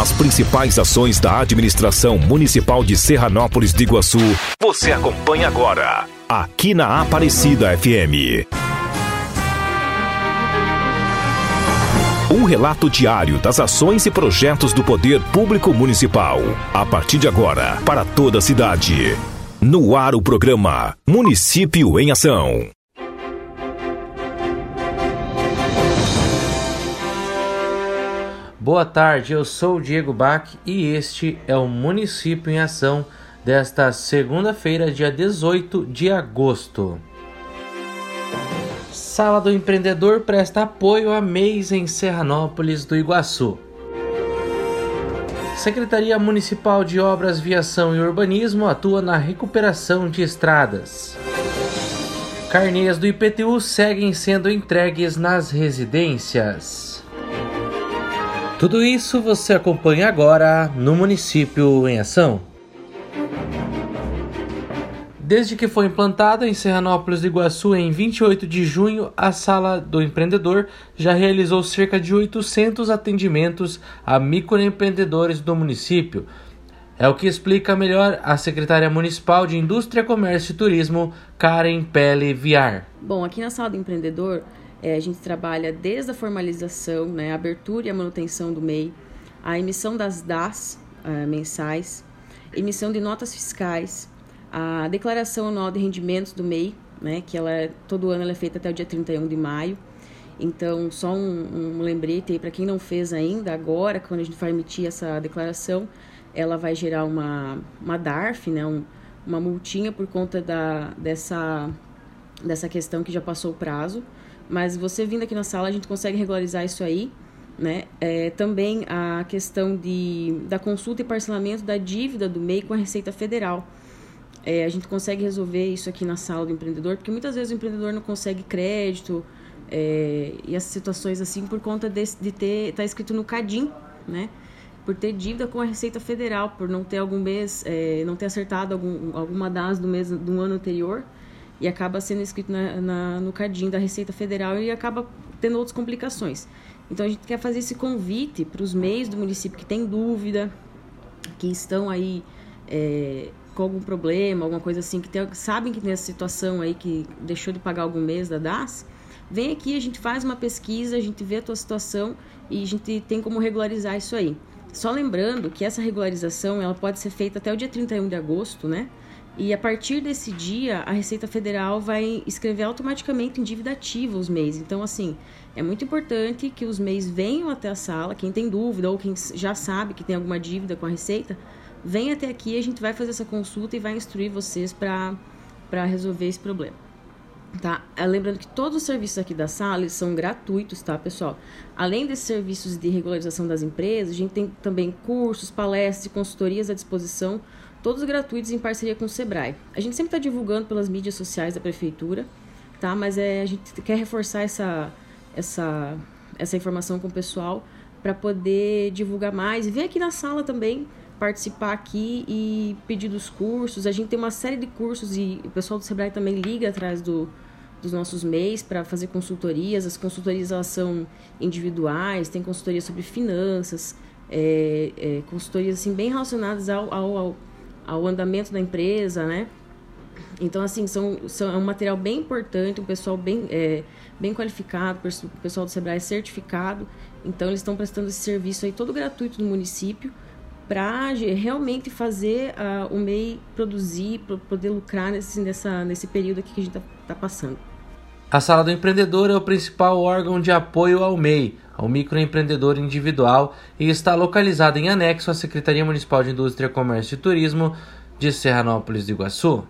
As principais ações da administração municipal de Serranópolis de Iguaçu, você acompanha agora, aqui na Aparecida FM. Um relato diário das ações e projetos do Poder Público Municipal. A partir de agora, para toda a cidade. No ar o programa Município em Ação. Boa tarde, eu sou o Diego Bach e este é o Município em Ação desta segunda-feira, dia 18 de agosto. Sala do Empreendedor presta apoio a mês em Serranópolis do Iguaçu. Secretaria Municipal de Obras, Viação e Urbanismo atua na recuperação de estradas. Carnês do IPTU seguem sendo entregues nas residências. Tudo isso você acompanha agora no Município em Ação. Desde que foi implantada em Serranópolis do Iguaçu em 28 de junho, a Sala do Empreendedor já realizou cerca de 800 atendimentos a microempreendedores do município. É o que explica melhor a secretária municipal de Indústria, Comércio e Turismo, Karen Pelle Viar. Bom, aqui na Sala do Empreendedor é, a gente trabalha desde a formalização, né, a abertura e a manutenção do MEI, a emissão das DAS uh, mensais, emissão de notas fiscais, a declaração anual de rendimentos do MEI, né, que ela é, todo ano ela é feita até o dia 31 de maio. Então, só um, um lembrete aí para quem não fez ainda, agora, quando a gente vai emitir essa declaração, ela vai gerar uma, uma DARF, né, um, uma multinha por conta da, dessa, dessa questão que já passou o prazo. Mas você vindo aqui na sala, a gente consegue regularizar isso aí. Né? É, também a questão de, da consulta e parcelamento da dívida do MEI com a Receita Federal. É, a gente consegue resolver isso aqui na sala do empreendedor, porque muitas vezes o empreendedor não consegue crédito é, e essas situações assim por conta de, de ter tá escrito no Cadim, né? Por ter dívida com a Receita Federal, por não ter algum mês, é, não ter acertado algum, alguma das do mês do ano anterior e acaba sendo escrito na, na, no cadinho da Receita Federal e acaba tendo outras complicações. Então a gente quer fazer esse convite para os meios do município que têm dúvida, que estão aí é, com algum problema, alguma coisa assim, que tem, sabem que tem essa situação aí que deixou de pagar algum mês da DAS, vem aqui, a gente faz uma pesquisa, a gente vê a tua situação e a gente tem como regularizar isso aí. Só lembrando que essa regularização ela pode ser feita até o dia 31 de agosto, né? E a partir desse dia, a Receita Federal vai escrever automaticamente em dívida ativa os MEIs. Então, assim, é muito importante que os MEIs venham até a sala, quem tem dúvida ou quem já sabe que tem alguma dívida com a Receita, venha até aqui, a gente vai fazer essa consulta e vai instruir vocês para resolver esse problema. Tá? É, lembrando que todos os serviços aqui da sala são gratuitos, tá, pessoal? Além desses serviços de regularização das empresas, a gente tem também cursos, palestras e consultorias à disposição todos gratuitos em parceria com o Sebrae. A gente sempre está divulgando pelas mídias sociais da prefeitura, tá? Mas é, a gente quer reforçar essa, essa, essa informação com o pessoal para poder divulgar mais e vir aqui na sala também participar aqui e pedir dos cursos. A gente tem uma série de cursos e o pessoal do Sebrae também liga atrás do, dos nossos MEIs para fazer consultorias. As consultorias elas são individuais, tem consultoria sobre finanças, é, é, consultorias assim, bem relacionadas ao, ao, ao ao andamento da empresa, né? Então, assim, são, são, é um material bem importante, um pessoal bem, é, bem qualificado, o pessoal do Sebrae é certificado. Então, eles estão prestando esse serviço aí todo gratuito no município para realmente fazer uh, o MEI produzir, para poder lucrar nesse, nessa, nesse período aqui que a gente está tá passando. A Sala do Empreendedor é o principal órgão de apoio ao MEI, ao microempreendedor individual, e está localizada em anexo à Secretaria Municipal de Indústria, Comércio e Turismo de Serranópolis do Iguaçu.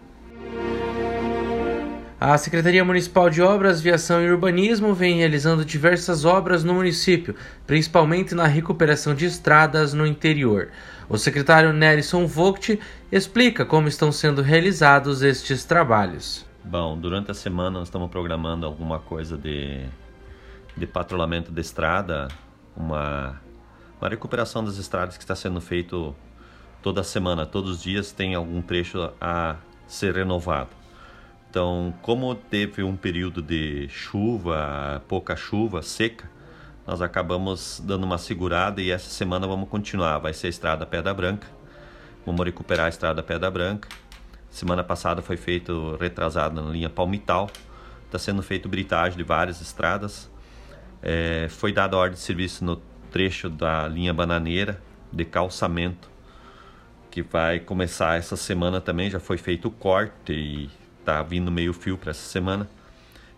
A Secretaria Municipal de Obras, Viação e Urbanismo vem realizando diversas obras no município, principalmente na recuperação de estradas no interior. O secretário Nelson Vogt explica como estão sendo realizados estes trabalhos. Bom, durante a semana nós estamos programando alguma coisa de, de patrulhamento de estrada, uma, uma recuperação das estradas que está sendo feito toda semana, todos os dias tem algum trecho a ser renovado. Então, como teve um período de chuva, pouca chuva, seca, nós acabamos dando uma segurada e essa semana vamos continuar. Vai ser a Estrada Pedra Branca. Vamos recuperar a Estrada Pedra Branca. Semana passada foi feito retrasado na linha Palmital. Está sendo feito britagem de várias estradas. É, foi dada ordem de serviço no trecho da linha Bananeira de calçamento, que vai começar essa semana também. Já foi feito o corte e está vindo meio fio para essa semana.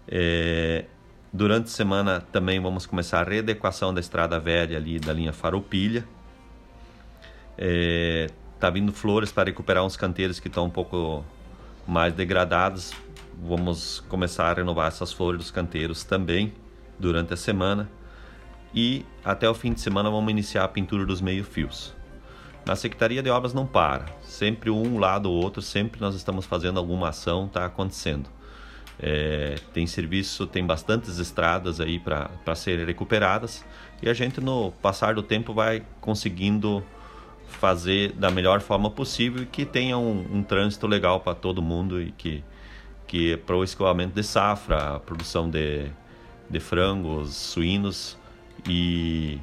É, durante a semana também vamos começar a readequação da estrada velha ali da linha Faropilha. É, tá vindo flores para recuperar uns canteiros que estão um pouco mais degradados. Vamos começar a renovar essas flores dos canteiros também durante a semana. E até o fim de semana vamos iniciar a pintura dos meio-fios. Na Secretaria de Obras não para, sempre um lado ou outro, sempre nós estamos fazendo alguma ação, está acontecendo. É, tem serviço, tem bastantes estradas aí para serem recuperadas e a gente no passar do tempo vai conseguindo fazer da melhor forma possível e que tenha um, um trânsito legal para todo mundo e que, que para o escoamento de safra, a produção de, de frangos, suínos e,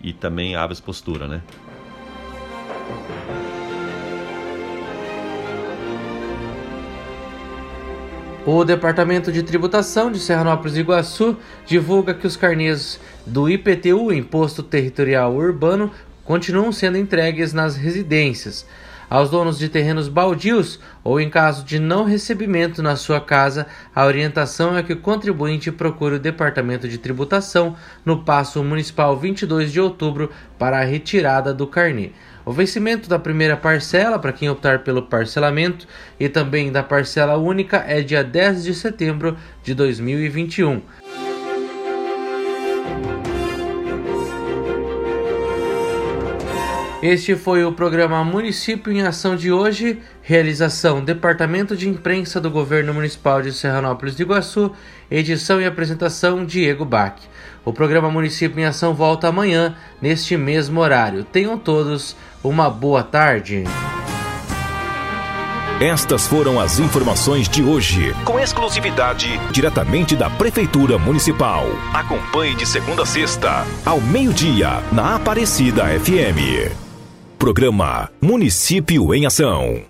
e também aves postura, né? O Departamento de Tributação de Serranópolis e Iguaçu divulga que os carnês do IPTU, Imposto Territorial Urbano, continuam sendo entregues nas residências. Aos donos de terrenos baldios ou em caso de não recebimento na sua casa, a orientação é que o contribuinte procure o Departamento de Tributação no Passo Municipal 22 de outubro para a retirada do carnê. O vencimento da primeira parcela, para quem optar pelo parcelamento, e também da parcela única é dia 10 de setembro de 2021. Este foi o programa Município em Ação de hoje. Realização: Departamento de Imprensa do Governo Municipal de Serranópolis de Iguaçu. Edição e apresentação: Diego Bach. O programa Município em Ação volta amanhã, neste mesmo horário. Tenham todos uma boa tarde. Estas foram as informações de hoje, com exclusividade diretamente da Prefeitura Municipal. Acompanhe de segunda a sexta, ao meio-dia, na Aparecida FM. Programa Município em Ação.